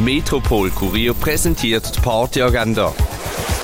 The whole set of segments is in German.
Metropol Kurier präsentiert die Partyagenda.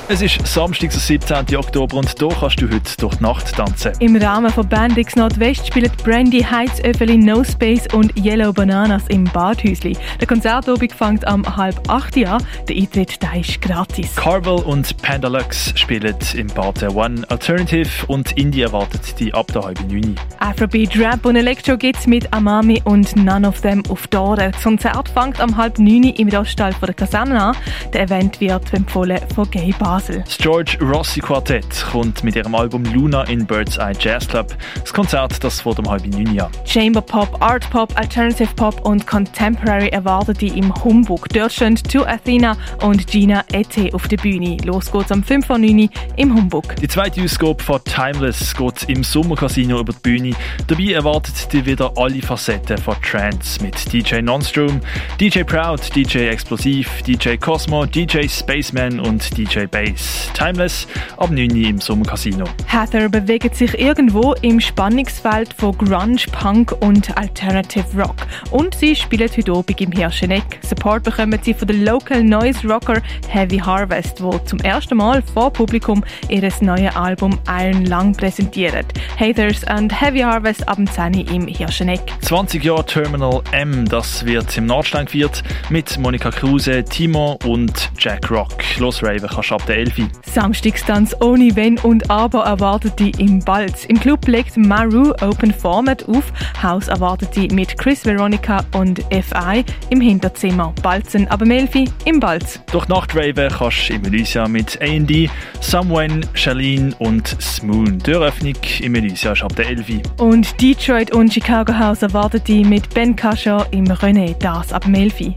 Es ist Samstag, der 17. Oktober und hier kannst du heute durch die Nacht tanzen. Im Rahmen von Bandix Nordwest spielen Brandy Heizöffeli No Space und Yellow Bananas im Badhäusli. Der Konzertabend fängt am halb acht an. Der Eintritt der ist gratis. Carvel und Pandalux spielen im Bad One Alternative und Indie erwartet die ab der halben neun. Afrobeat, Rap und Electro geht's mit Amami und None of Them auf Dore. Das Konzert fängt am halb neun im Roststall von der Kaserne an. Der Event wird empfohlen von Gay Bar. Basel. Das George Rossi Quartett kommt mit ihrem Album Luna in Bird's Eye Jazz Club. Das Konzert, das vor dem halben neun Jahr. Chamber Pop, Art Pop, Alternative Pop und Contemporary erwartet die im Humbug. Dort stehen To Athena und Gina Ete auf der Bühne. Los geht's am 5 Uhr im Humbug. Die zweite Ausgabe von Timeless geht im Sommercasino über die Bühne. Dabei erwartet ihr wieder alle Facetten von Trance mit DJ Nonstrom, DJ Proud, DJ Explosiv, DJ Cosmo, DJ Spaceman und DJ Bass. Space. Timeless ab 9 Uhr im Sommercasino. Heather bewegt sich irgendwo im Spannungsfeld von Grunge, Punk und Alternative Rock. Und sie spielt heute Abend im Hirscheneck. Support bekommen sie von der Local Noise Rocker Heavy Harvest, wo zum ersten Mal vor Publikum ihr neues Album Iron Lung präsentiert. Hathers und Heavy Harvest ab 10 Uhr im Hirscheneck. 20 Jahre Terminal M, das wird im Nordstein gefeiert mit Monika Kruse, Timo und Jack Rock. Los Raven kannst du der 11. Samstagstanz ohne Wenn und Aber erwartet die im Balz. Im Club legt Maru Open Format auf. Haus erwartet die mit Chris Veronica und FI im Hinterzimmer. Balzen aber Melfi im Balz. Durch Nachtraven kannst du im Elysia mit A&D, Someone, Charlene und Smoon. Die Eröffnung im Elysia ist ab der 11. Und Detroit und Chicago House erwartet die mit Ben Kascher im René, das ab Melfi.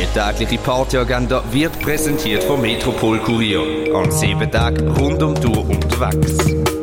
Die tägliche Partyagenda wird präsentiert vom Metropol Kurier. An sieben Tagen rund um Tour unterwegs.